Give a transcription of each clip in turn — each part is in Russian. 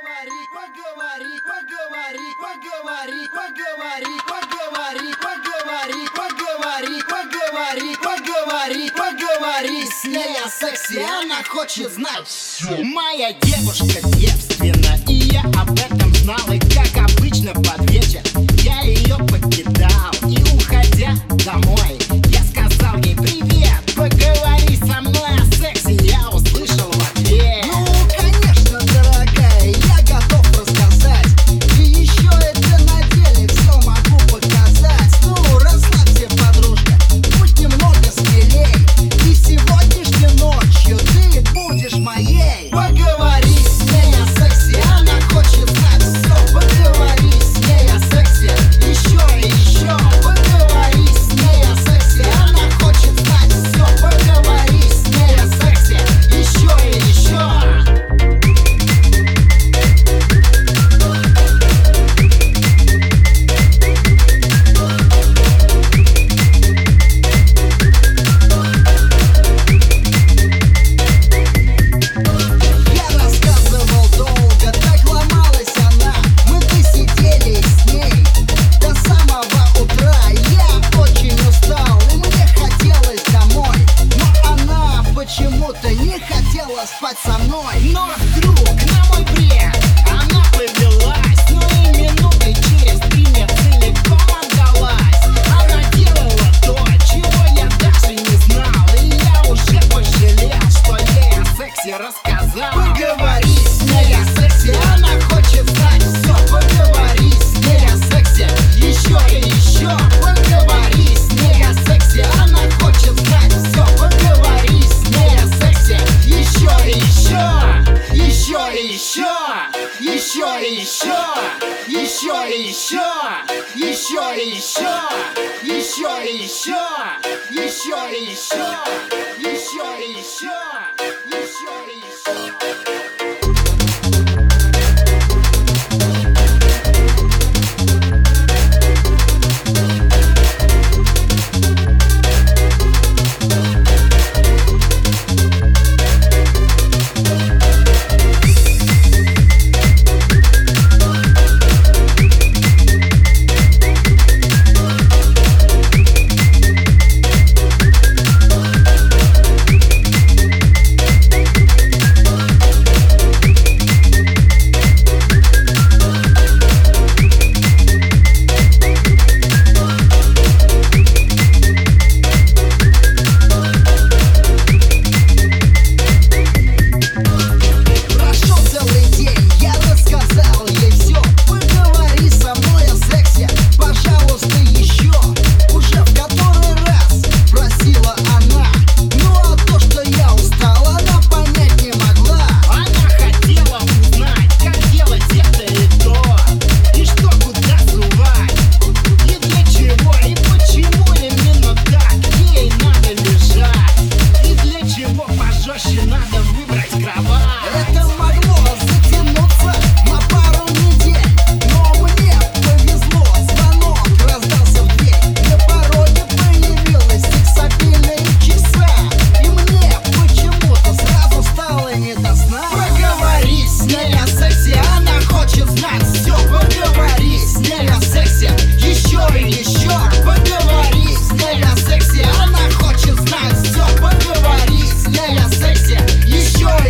поговори, поговори, поговори, поговори, поговори, поговори, поговори, поговори, поговори, поговори, поговори с ней о сексе, она хочет знать все. Моя девушка девственная. Hey, what good? и еще, еще и еще, еще и еще, еще и еще, еще и еще, еще и еще, еще еще, еще.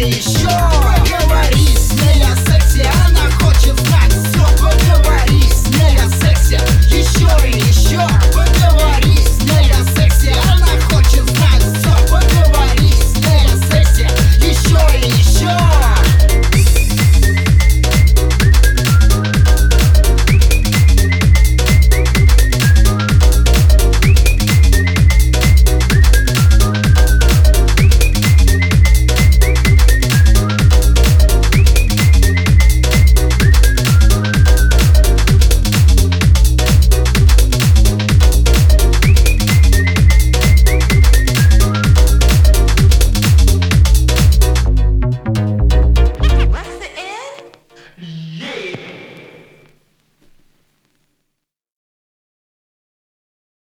Unleash.